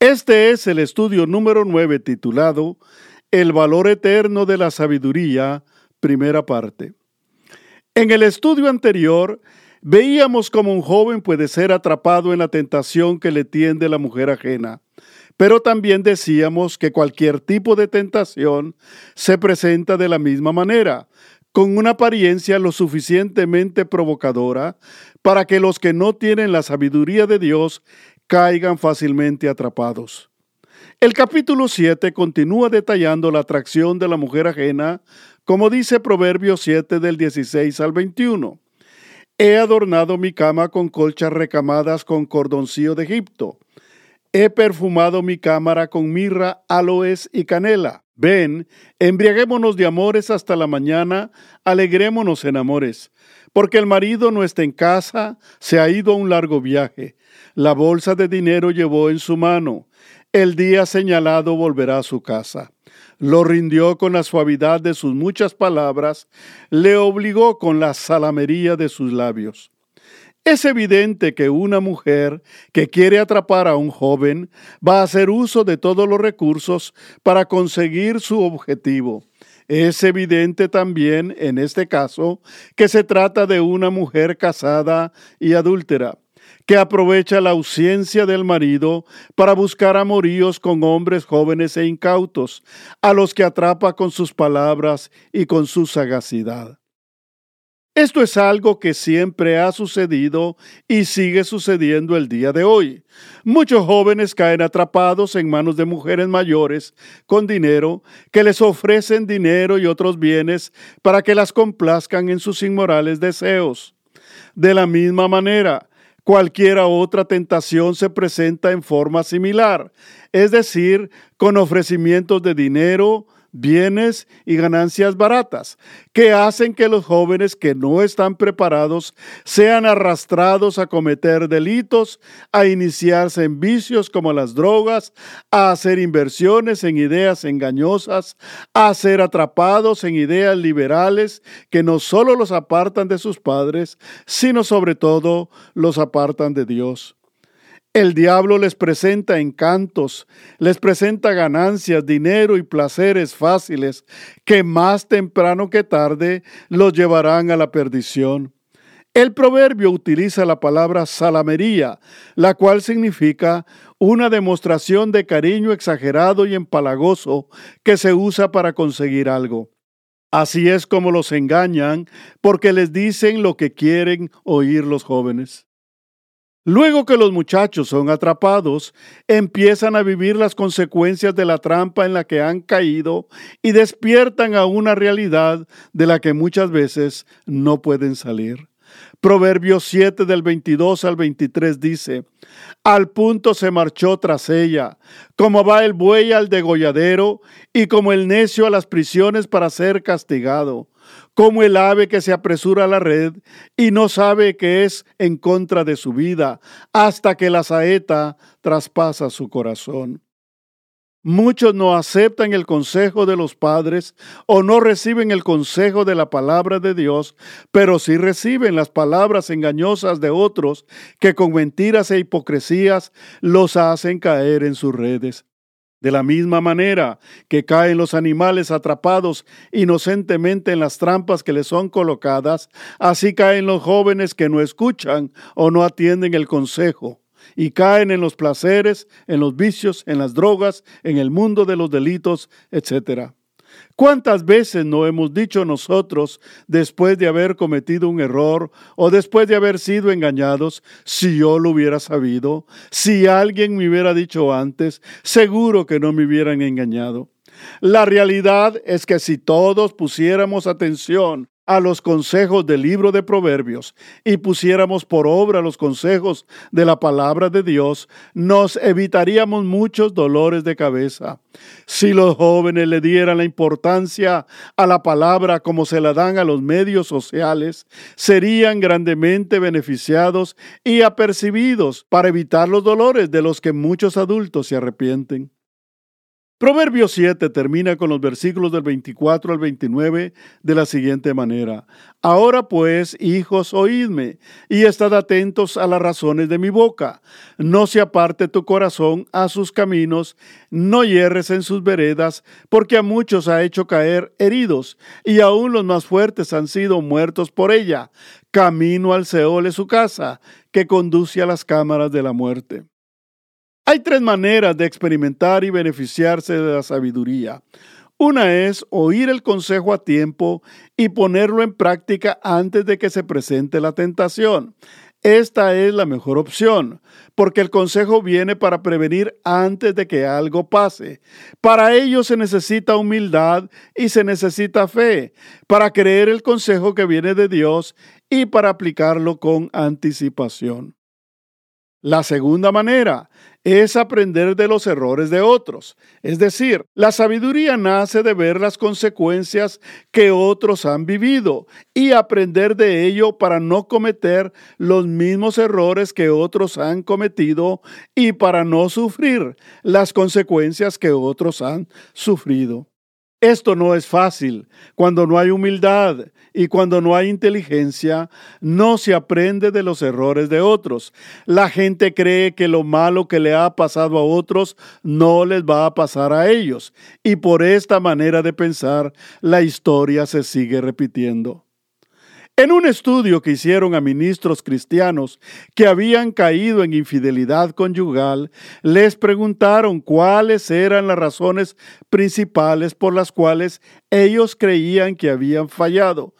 Este es el estudio número 9 titulado El valor eterno de la sabiduría, primera parte. En el estudio anterior veíamos cómo un joven puede ser atrapado en la tentación que le tiende la mujer ajena, pero también decíamos que cualquier tipo de tentación se presenta de la misma manera, con una apariencia lo suficientemente provocadora para que los que no tienen la sabiduría de Dios caigan fácilmente atrapados. El capítulo 7 continúa detallando la atracción de la mujer ajena, como dice Proverbios 7 del 16 al 21. He adornado mi cama con colchas recamadas con cordoncillo de Egipto. He perfumado mi cámara con mirra, aloes y canela. Ven, embriaguémonos de amores hasta la mañana, alegrémonos en amores, porque el marido no está en casa, se ha ido a un largo viaje la bolsa de dinero llevó en su mano. El día señalado volverá a su casa. Lo rindió con la suavidad de sus muchas palabras, le obligó con la salamería de sus labios. Es evidente que una mujer que quiere atrapar a un joven va a hacer uso de todos los recursos para conseguir su objetivo. Es evidente también en este caso que se trata de una mujer casada y adúltera que aprovecha la ausencia del marido para buscar amoríos con hombres jóvenes e incautos, a los que atrapa con sus palabras y con su sagacidad. Esto es algo que siempre ha sucedido y sigue sucediendo el día de hoy. Muchos jóvenes caen atrapados en manos de mujeres mayores con dinero que les ofrecen dinero y otros bienes para que las complazcan en sus inmorales deseos. De la misma manera, Cualquiera otra tentación se presenta en forma similar, es decir, con ofrecimientos de dinero, bienes y ganancias baratas, que hacen que los jóvenes que no están preparados sean arrastrados a cometer delitos, a iniciarse en vicios como las drogas, a hacer inversiones en ideas engañosas, a ser atrapados en ideas liberales que no solo los apartan de sus padres, sino sobre todo los apartan de Dios. El diablo les presenta encantos, les presenta ganancias, dinero y placeres fáciles que más temprano que tarde los llevarán a la perdición. El proverbio utiliza la palabra salamería, la cual significa una demostración de cariño exagerado y empalagoso que se usa para conseguir algo. Así es como los engañan porque les dicen lo que quieren oír los jóvenes. Luego que los muchachos son atrapados, empiezan a vivir las consecuencias de la trampa en la que han caído y despiertan a una realidad de la que muchas veces no pueden salir. Proverbios 7 del 22 al 23 dice, Al punto se marchó tras ella, como va el buey al degolladero y como el necio a las prisiones para ser castigado como el ave que se apresura a la red y no sabe que es en contra de su vida, hasta que la saeta traspasa su corazón. Muchos no aceptan el consejo de los padres o no reciben el consejo de la palabra de Dios, pero sí reciben las palabras engañosas de otros que con mentiras e hipocresías los hacen caer en sus redes. De la misma manera que caen los animales atrapados inocentemente en las trampas que les son colocadas, así caen los jóvenes que no escuchan o no atienden el consejo, y caen en los placeres, en los vicios, en las drogas, en el mundo de los delitos, etc. ¿Cuántas veces no hemos dicho nosotros, después de haber cometido un error o después de haber sido engañados, si yo lo hubiera sabido, si alguien me hubiera dicho antes, seguro que no me hubieran engañado? La realidad es que si todos pusiéramos atención a los consejos del libro de Proverbios y pusiéramos por obra los consejos de la palabra de Dios, nos evitaríamos muchos dolores de cabeza. Si los jóvenes le dieran la importancia a la palabra como se la dan a los medios sociales, serían grandemente beneficiados y apercibidos para evitar los dolores de los que muchos adultos se arrepienten. Proverbios 7 termina con los versículos del 24 al 29 de la siguiente manera. Ahora pues, hijos, oídme, y estad atentos a las razones de mi boca. No se aparte tu corazón a sus caminos, no hierres en sus veredas, porque a muchos ha hecho caer heridos, y aún los más fuertes han sido muertos por ella. Camino al Seol es su casa, que conduce a las cámaras de la muerte. Hay tres maneras de experimentar y beneficiarse de la sabiduría. Una es oír el consejo a tiempo y ponerlo en práctica antes de que se presente la tentación. Esta es la mejor opción, porque el consejo viene para prevenir antes de que algo pase. Para ello se necesita humildad y se necesita fe, para creer el consejo que viene de Dios y para aplicarlo con anticipación. La segunda manera es aprender de los errores de otros. Es decir, la sabiduría nace de ver las consecuencias que otros han vivido y aprender de ello para no cometer los mismos errores que otros han cometido y para no sufrir las consecuencias que otros han sufrido. Esto no es fácil. Cuando no hay humildad y cuando no hay inteligencia, no se aprende de los errores de otros. La gente cree que lo malo que le ha pasado a otros no les va a pasar a ellos. Y por esta manera de pensar, la historia se sigue repitiendo. En un estudio que hicieron a ministros cristianos que habían caído en infidelidad conyugal, les preguntaron cuáles eran las razones principales por las cuales ellos creían que habían fallado.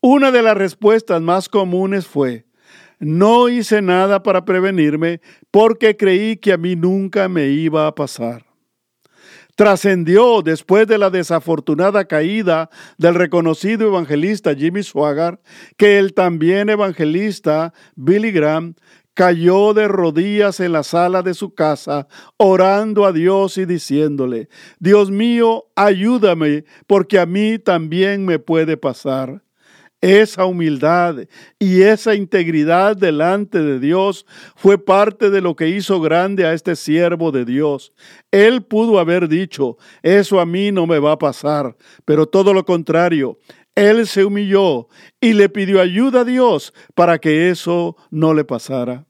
Una de las respuestas más comunes fue, no hice nada para prevenirme porque creí que a mí nunca me iba a pasar trascendió después de la desafortunada caída del reconocido evangelista Jimmy Swaggart que el también evangelista Billy Graham cayó de rodillas en la sala de su casa, orando a Dios y diciéndole, Dios mío, ayúdame, porque a mí también me puede pasar. Esa humildad y esa integridad delante de Dios fue parte de lo que hizo grande a este siervo de Dios. Él pudo haber dicho, eso a mí no me va a pasar, pero todo lo contrario, él se humilló y le pidió ayuda a Dios para que eso no le pasara.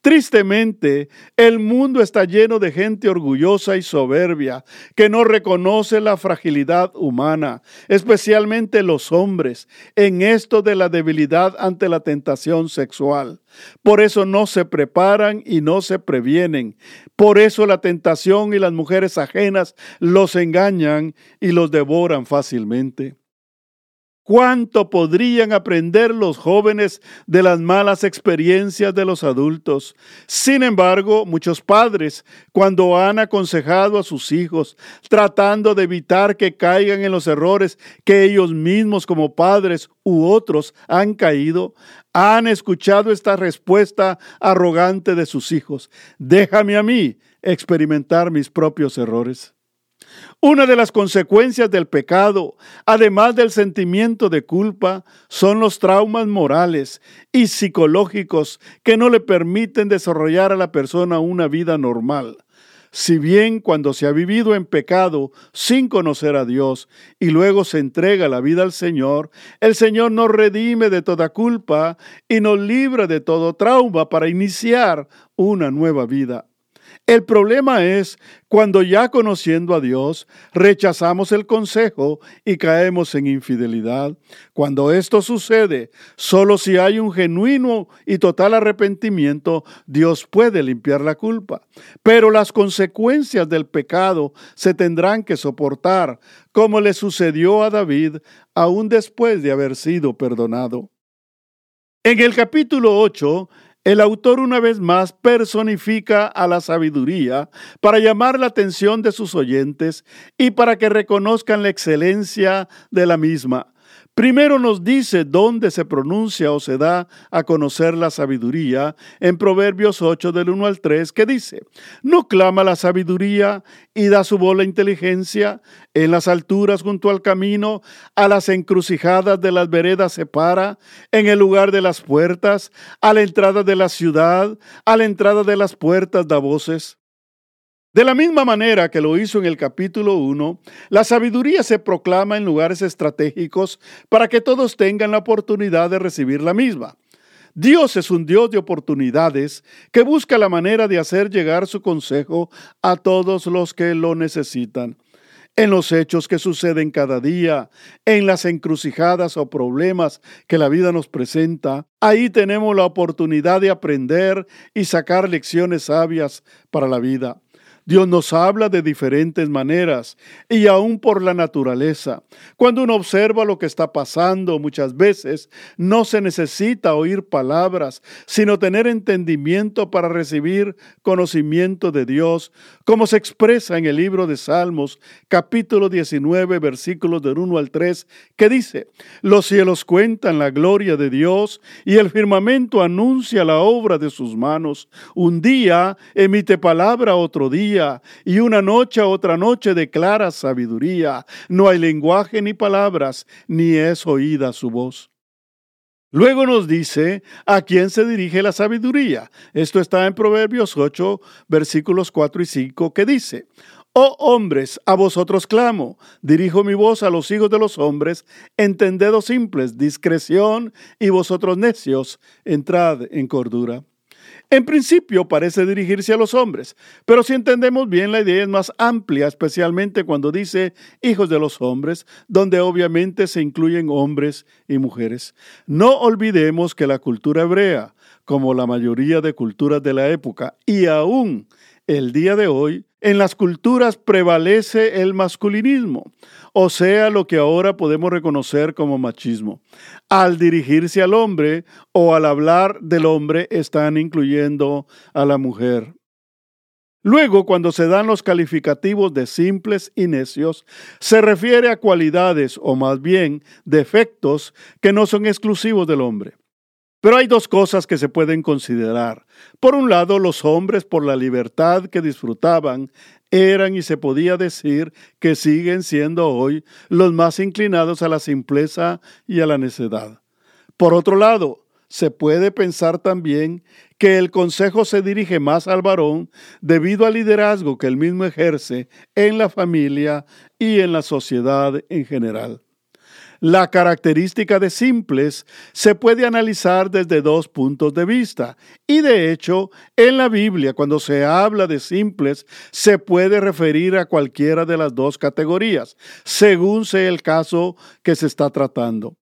Tristemente, el mundo está lleno de gente orgullosa y soberbia que no reconoce la fragilidad humana, especialmente los hombres, en esto de la debilidad ante la tentación sexual. Por eso no se preparan y no se previenen. Por eso la tentación y las mujeres ajenas los engañan y los devoran fácilmente. ¿Cuánto podrían aprender los jóvenes de las malas experiencias de los adultos? Sin embargo, muchos padres, cuando han aconsejado a sus hijos, tratando de evitar que caigan en los errores que ellos mismos como padres u otros han caído, han escuchado esta respuesta arrogante de sus hijos. Déjame a mí experimentar mis propios errores. Una de las consecuencias del pecado, además del sentimiento de culpa, son los traumas morales y psicológicos que no le permiten desarrollar a la persona una vida normal. Si bien cuando se ha vivido en pecado sin conocer a Dios y luego se entrega la vida al Señor, el Señor nos redime de toda culpa y nos libra de todo trauma para iniciar una nueva vida. El problema es cuando ya conociendo a Dios rechazamos el consejo y caemos en infidelidad. Cuando esto sucede, solo si hay un genuino y total arrepentimiento, Dios puede limpiar la culpa. Pero las consecuencias del pecado se tendrán que soportar, como le sucedió a David aún después de haber sido perdonado. En el capítulo 8, el autor una vez más personifica a la sabiduría para llamar la atención de sus oyentes y para que reconozcan la excelencia de la misma. Primero nos dice dónde se pronuncia o se da a conocer la sabiduría en Proverbios 8 del 1 al 3 que dice, no clama la sabiduría y da su voz la inteligencia, en las alturas junto al camino, a las encrucijadas de las veredas se para, en el lugar de las puertas, a la entrada de la ciudad, a la entrada de las puertas da voces. De la misma manera que lo hizo en el capítulo 1, la sabiduría se proclama en lugares estratégicos para que todos tengan la oportunidad de recibir la misma. Dios es un Dios de oportunidades que busca la manera de hacer llegar su consejo a todos los que lo necesitan. En los hechos que suceden cada día, en las encrucijadas o problemas que la vida nos presenta, ahí tenemos la oportunidad de aprender y sacar lecciones sabias para la vida. Dios nos habla de diferentes maneras y aún por la naturaleza. Cuando uno observa lo que está pasando muchas veces, no se necesita oír palabras, sino tener entendimiento para recibir conocimiento de Dios, como se expresa en el libro de Salmos, capítulo 19, versículos del 1 al 3, que dice, los cielos cuentan la gloria de Dios y el firmamento anuncia la obra de sus manos. Un día emite palabra otro día y una noche a otra noche declara sabiduría. No hay lenguaje ni palabras, ni es oída su voz. Luego nos dice a quién se dirige la sabiduría. Esto está en Proverbios 8, versículos 4 y 5, que dice, Oh hombres, a vosotros clamo, dirijo mi voz a los hijos de los hombres, entendedos simples, discreción, y vosotros necios, entrad en cordura. En principio parece dirigirse a los hombres, pero si entendemos bien la idea es más amplia, especialmente cuando dice hijos de los hombres, donde obviamente se incluyen hombres y mujeres. No olvidemos que la cultura hebrea, como la mayoría de culturas de la época, y aún el día de hoy, en las culturas prevalece el masculinismo, o sea, lo que ahora podemos reconocer como machismo. Al dirigirse al hombre o al hablar del hombre están incluyendo a la mujer. Luego, cuando se dan los calificativos de simples y necios, se refiere a cualidades o más bien defectos que no son exclusivos del hombre. Pero hay dos cosas que se pueden considerar. Por un lado, los hombres, por la libertad que disfrutaban, eran y se podía decir que siguen siendo hoy los más inclinados a la simpleza y a la necedad. Por otro lado, se puede pensar también que el consejo se dirige más al varón debido al liderazgo que él mismo ejerce en la familia y en la sociedad en general. La característica de simples se puede analizar desde dos puntos de vista y de hecho en la Biblia cuando se habla de simples se puede referir a cualquiera de las dos categorías según sea el caso que se está tratando.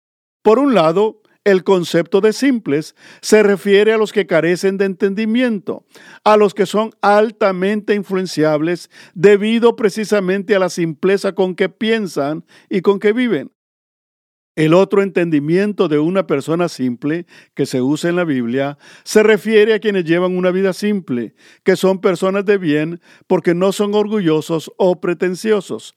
Por un lado, el concepto de simples se refiere a los que carecen de entendimiento, a los que son altamente influenciables debido precisamente a la simpleza con que piensan y con que viven. El otro entendimiento de una persona simple que se usa en la Biblia se refiere a quienes llevan una vida simple, que son personas de bien porque no son orgullosos o pretenciosos.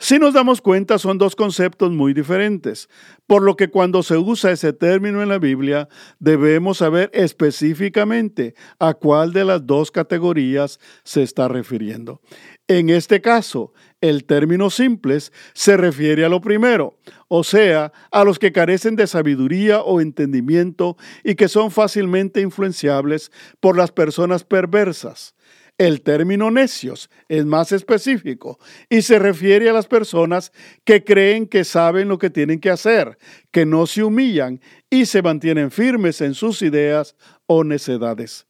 Si nos damos cuenta, son dos conceptos muy diferentes, por lo que cuando se usa ese término en la Biblia, debemos saber específicamente a cuál de las dos categorías se está refiriendo. En este caso, el término simples se refiere a lo primero, o sea, a los que carecen de sabiduría o entendimiento y que son fácilmente influenciables por las personas perversas. El término necios es más específico y se refiere a las personas que creen que saben lo que tienen que hacer, que no se humillan y se mantienen firmes en sus ideas o necedades.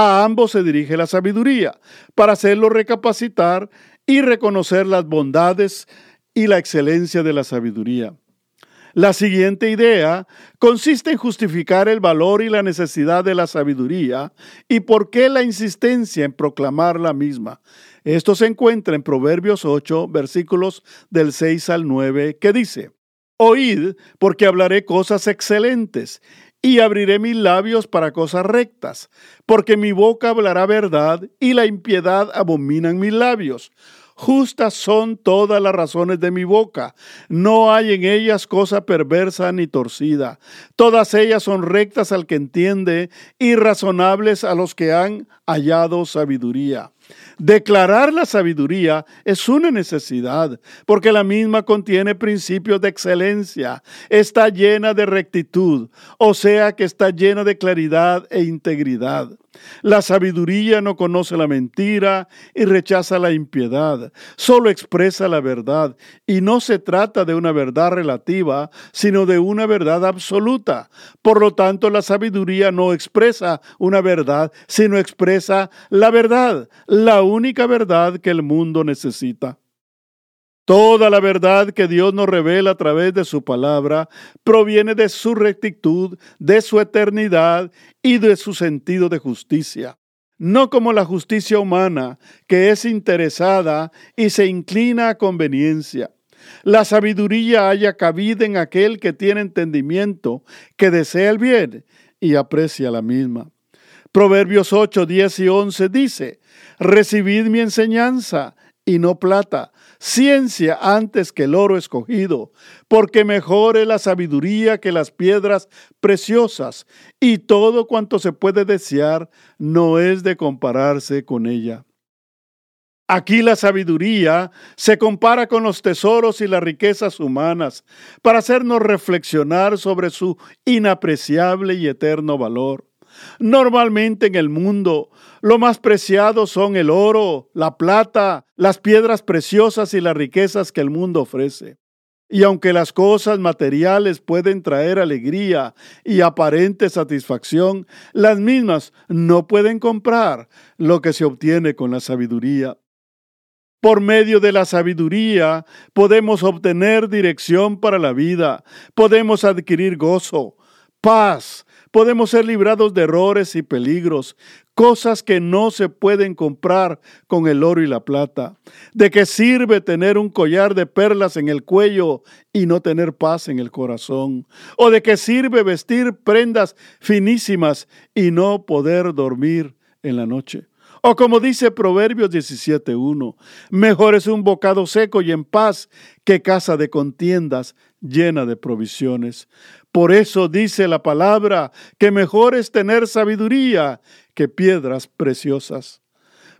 A ambos se dirige la sabiduría para hacerlo recapacitar y reconocer las bondades y la excelencia de la sabiduría. La siguiente idea consiste en justificar el valor y la necesidad de la sabiduría y por qué la insistencia en proclamar la misma. Esto se encuentra en Proverbios 8, versículos del 6 al 9, que dice, Oíd, porque hablaré cosas excelentes y abriré mis labios para cosas rectas, porque mi boca hablará verdad y la impiedad abominan mis labios. Justas son todas las razones de mi boca. No hay en ellas cosa perversa ni torcida. Todas ellas son rectas al que entiende y razonables a los que han hallado sabiduría. Declarar la sabiduría es una necesidad, porque la misma contiene principios de excelencia, está llena de rectitud, o sea que está llena de claridad e integridad. La sabiduría no conoce la mentira y rechaza la impiedad, solo expresa la verdad, y no se trata de una verdad relativa, sino de una verdad absoluta. Por lo tanto, la sabiduría no expresa una verdad, sino expresa la verdad, la única verdad que el mundo necesita. Toda la verdad que Dios nos revela a través de su palabra proviene de su rectitud, de su eternidad y de su sentido de justicia. No como la justicia humana, que es interesada y se inclina a conveniencia. La sabiduría haya cabida en aquel que tiene entendimiento, que desea el bien y aprecia la misma. Proverbios 8, 10 y 11 dice, Recibid mi enseñanza y no plata, ciencia antes que el oro escogido, porque mejor es la sabiduría que las piedras preciosas, y todo cuanto se puede desear no es de compararse con ella. Aquí la sabiduría se compara con los tesoros y las riquezas humanas para hacernos reflexionar sobre su inapreciable y eterno valor. Normalmente en el mundo lo más preciado son el oro, la plata, las piedras preciosas y las riquezas que el mundo ofrece. Y aunque las cosas materiales pueden traer alegría y aparente satisfacción, las mismas no pueden comprar lo que se obtiene con la sabiduría. Por medio de la sabiduría podemos obtener dirección para la vida, podemos adquirir gozo, paz, podemos ser librados de errores y peligros, cosas que no se pueden comprar con el oro y la plata. ¿De qué sirve tener un collar de perlas en el cuello y no tener paz en el corazón? ¿O de qué sirve vestir prendas finísimas y no poder dormir en la noche? O como dice Proverbios 17.1, mejor es un bocado seco y en paz que casa de contiendas llena de provisiones. Por eso dice la palabra que mejor es tener sabiduría que piedras preciosas.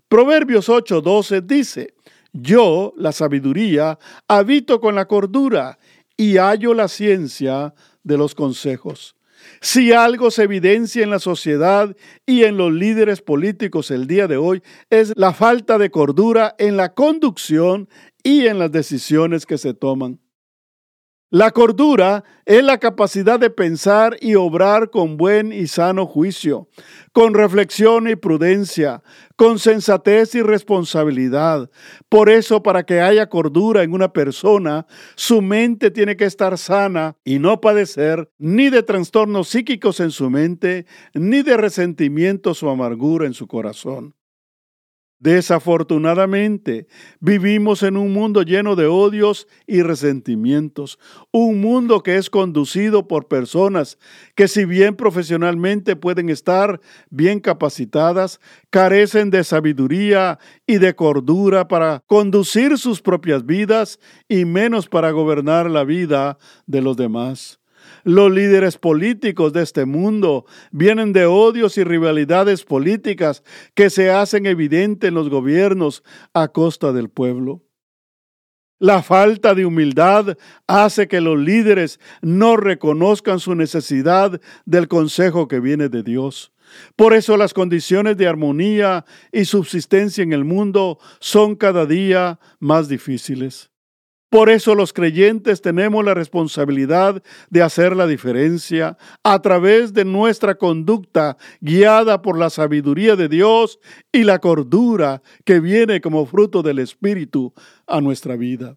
Proverbios 8:12 dice, yo, la sabiduría, habito con la cordura y hallo la ciencia de los consejos. Si algo se evidencia en la sociedad y en los líderes políticos el día de hoy es la falta de cordura en la conducción y en las decisiones que se toman. La cordura es la capacidad de pensar y obrar con buen y sano juicio, con reflexión y prudencia, con sensatez y responsabilidad. Por eso, para que haya cordura en una persona, su mente tiene que estar sana y no padecer ni de trastornos psíquicos en su mente, ni de resentimientos o amargura en su corazón. Desafortunadamente, vivimos en un mundo lleno de odios y resentimientos, un mundo que es conducido por personas que si bien profesionalmente pueden estar bien capacitadas, carecen de sabiduría y de cordura para conducir sus propias vidas y menos para gobernar la vida de los demás. Los líderes políticos de este mundo vienen de odios y rivalidades políticas que se hacen evidentes en los gobiernos a costa del pueblo. La falta de humildad hace que los líderes no reconozcan su necesidad del consejo que viene de Dios. Por eso las condiciones de armonía y subsistencia en el mundo son cada día más difíciles. Por eso los creyentes tenemos la responsabilidad de hacer la diferencia a través de nuestra conducta guiada por la sabiduría de Dios y la cordura que viene como fruto del Espíritu a nuestra vida.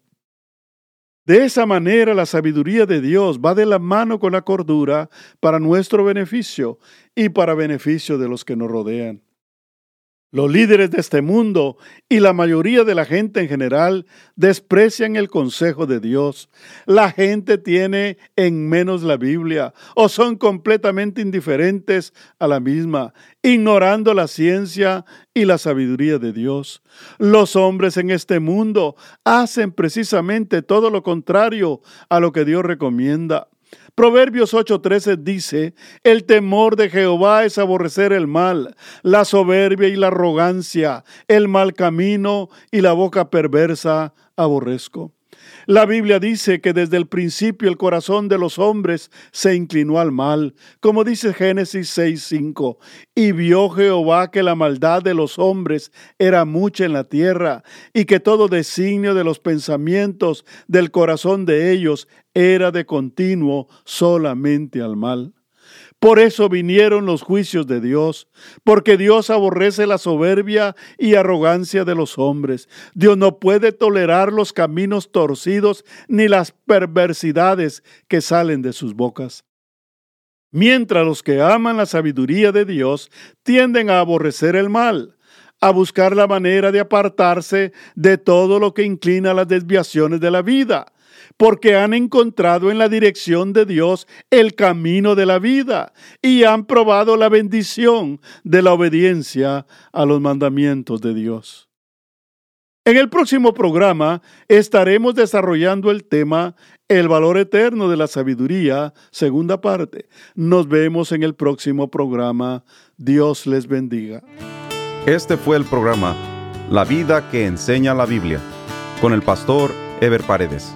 De esa manera la sabiduría de Dios va de la mano con la cordura para nuestro beneficio y para beneficio de los que nos rodean. Los líderes de este mundo y la mayoría de la gente en general desprecian el consejo de Dios. La gente tiene en menos la Biblia o son completamente indiferentes a la misma, ignorando la ciencia y la sabiduría de Dios. Los hombres en este mundo hacen precisamente todo lo contrario a lo que Dios recomienda. Proverbios 8:13 dice, el temor de Jehová es aborrecer el mal, la soberbia y la arrogancia, el mal camino y la boca perversa aborrezco. La Biblia dice que desde el principio el corazón de los hombres se inclinó al mal, como dice Génesis 6:5, y vio Jehová que la maldad de los hombres era mucha en la tierra, y que todo designio de los pensamientos del corazón de ellos era de continuo solamente al mal. Por eso vinieron los juicios de Dios, porque Dios aborrece la soberbia y arrogancia de los hombres. Dios no puede tolerar los caminos torcidos ni las perversidades que salen de sus bocas. Mientras los que aman la sabiduría de Dios tienden a aborrecer el mal, a buscar la manera de apartarse de todo lo que inclina a las desviaciones de la vida, porque han encontrado en la dirección de Dios el camino de la vida y han probado la bendición de la obediencia a los mandamientos de Dios. En el próximo programa estaremos desarrollando el tema El valor eterno de la sabiduría, segunda parte. Nos vemos en el próximo programa. Dios les bendiga. Este fue el programa La vida que enseña la Biblia con el pastor Ever Paredes.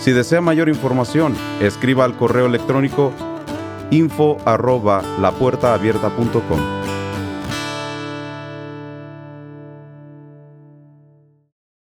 Si desea mayor información, escriba al correo electrónico info arroba lapuertaabierta.com.